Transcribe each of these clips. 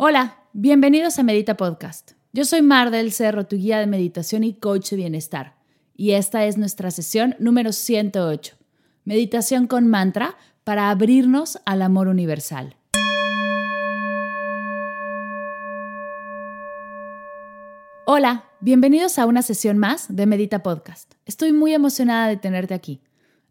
Hola, bienvenidos a Medita Podcast. Yo soy Mar del Cerro, tu guía de meditación y coach de bienestar. Y esta es nuestra sesión número 108. Meditación con mantra para abrirnos al amor universal. Hola, bienvenidos a una sesión más de Medita Podcast. Estoy muy emocionada de tenerte aquí.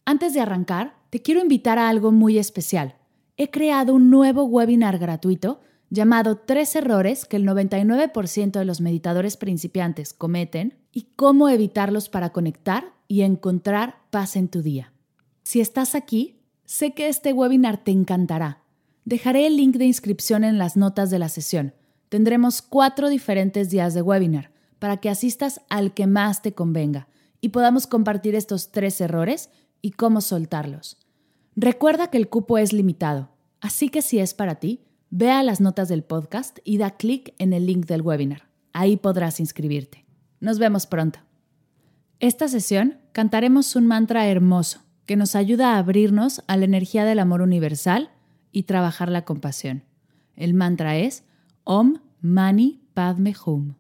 Antes de arrancar, te quiero invitar a algo muy especial. He creado un nuevo webinar gratuito llamado Tres errores que el 99% de los meditadores principiantes cometen y cómo evitarlos para conectar y encontrar paz en tu día. Si estás aquí, sé que este webinar te encantará. Dejaré el link de inscripción en las notas de la sesión Tendremos cuatro diferentes días de webinar para que asistas al que más te convenga y podamos compartir estos tres errores y cómo soltarlos. Recuerda que el cupo es limitado, así que si es para ti, ve las notas del podcast y da clic en el link del webinar. Ahí podrás inscribirte. Nos vemos pronto. Esta sesión cantaremos un mantra hermoso que nos ayuda a abrirnos a la energía del amor universal y trabajar la compasión. El mantra es Om Mani Padme Hum.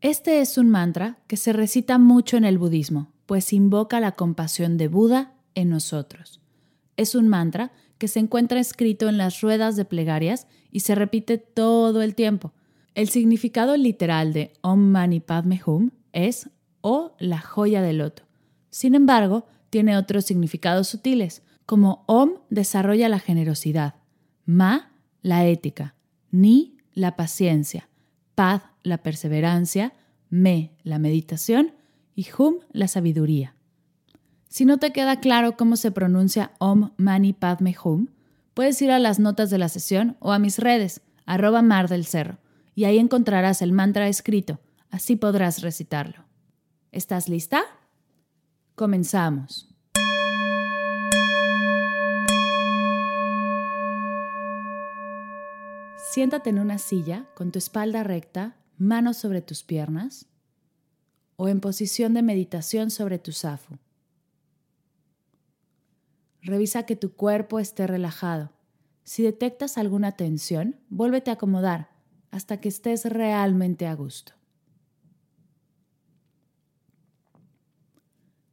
Este es un mantra que se recita mucho en el budismo, pues invoca la compasión de Buda en nosotros. Es un mantra que se encuentra escrito en las ruedas de plegarias y se repite todo el tiempo. El significado literal de Om Mani Padme Hum es o la joya del loto. Sin embargo, tiene otros significados sutiles, como Om desarrolla la generosidad, Ma la ética, Ni la paciencia, paz, la perseverancia, me, la meditación y hum, la sabiduría. Si no te queda claro cómo se pronuncia Om Mani Padme Hum, puedes ir a las notas de la sesión o a mis redes, arroba Mar del Cerro, y ahí encontrarás el mantra escrito, así podrás recitarlo. ¿Estás lista? Comenzamos. Siéntate en una silla con tu espalda recta, manos sobre tus piernas o en posición de meditación sobre tu zafu. Revisa que tu cuerpo esté relajado. Si detectas alguna tensión, vuélvete a acomodar hasta que estés realmente a gusto.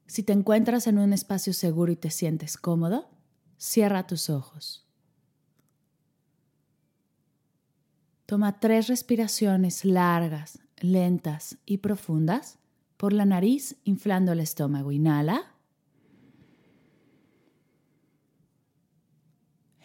Si te encuentras en un espacio seguro y te sientes cómodo, cierra tus ojos. Toma tres respiraciones largas, lentas y profundas por la nariz, inflando el estómago. Inhala.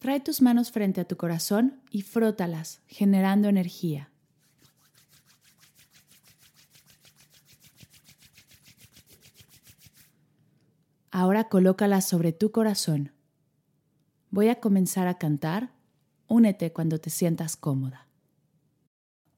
Trae tus manos frente a tu corazón y frótalas, generando energía. Ahora colócalas sobre tu corazón. Voy a comenzar a cantar. Únete cuando te sientas cómoda.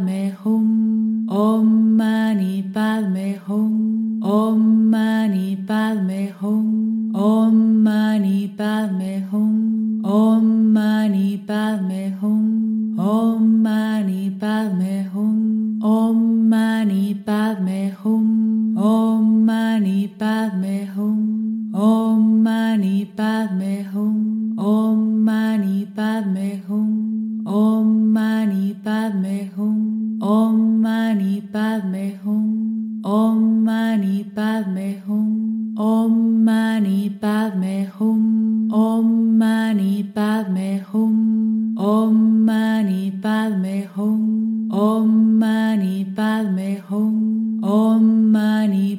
Om. Om.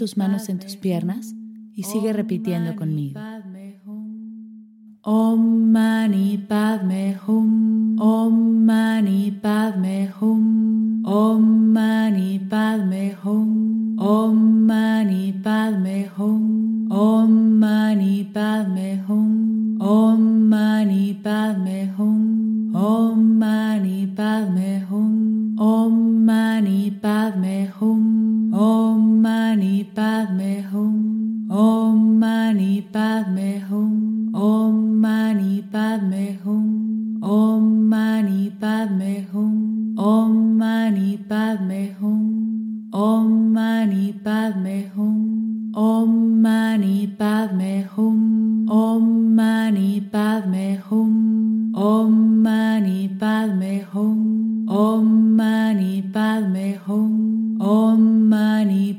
tus manos en tus piernas y sigue repitiendo conmigo. Om Mani Padme Hum, Om Mani Padme Hum, Om Mani Padme Hum, Om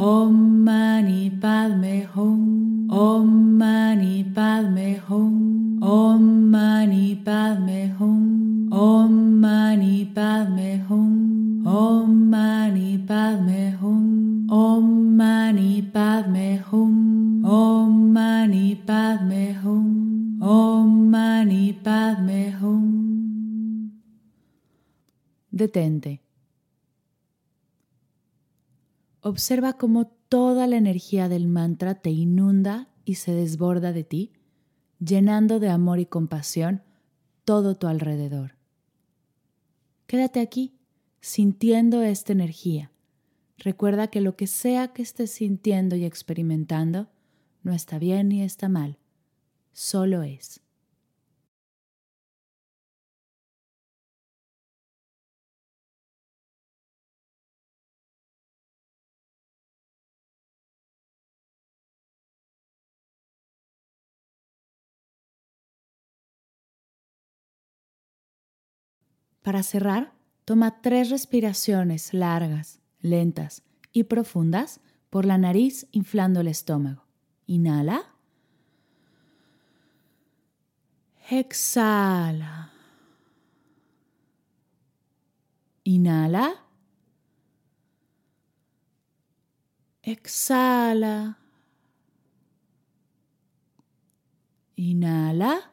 Om Mani Padme Hum, Om Mani Padme Hum, Om Mani Padme Hum, Om Mani Padme Hum, Om Mani Padme Hum, Om Mani Padme Hum, Om Mani Padme Hum. Detente. Observa cómo toda la energía del mantra te inunda y se desborda de ti llenando de amor y compasión todo tu alrededor. Quédate aquí, sintiendo esta energía. Recuerda que lo que sea que estés sintiendo y experimentando no está bien ni está mal, solo es. Para cerrar, toma tres respiraciones largas, lentas y profundas por la nariz inflando el estómago. Inhala. Exhala. Inhala. Exhala. Inhala.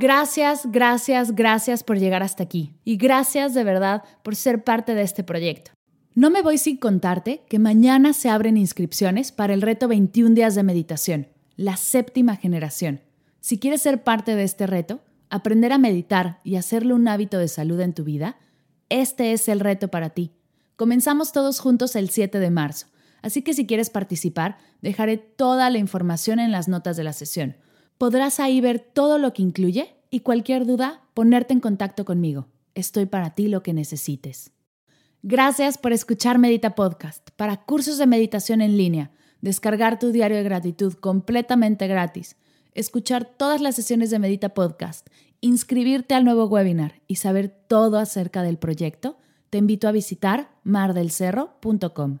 Gracias, gracias, gracias por llegar hasta aquí y gracias de verdad por ser parte de este proyecto. No me voy sin contarte que mañana se abren inscripciones para el reto 21 días de meditación, la séptima generación. Si quieres ser parte de este reto, aprender a meditar y hacerlo un hábito de salud en tu vida, este es el reto para ti. Comenzamos todos juntos el 7 de marzo, así que si quieres participar, dejaré toda la información en las notas de la sesión Podrás ahí ver todo lo que incluye y cualquier duda, ponerte en contacto conmigo. Estoy para ti lo que necesites. Gracias por escuchar Medita Podcast. Para cursos de meditación en línea, descargar tu diario de gratitud completamente gratis, escuchar todas las sesiones de Medita Podcast, inscribirte al nuevo webinar y saber todo acerca del proyecto, te invito a visitar mardelcerro.com.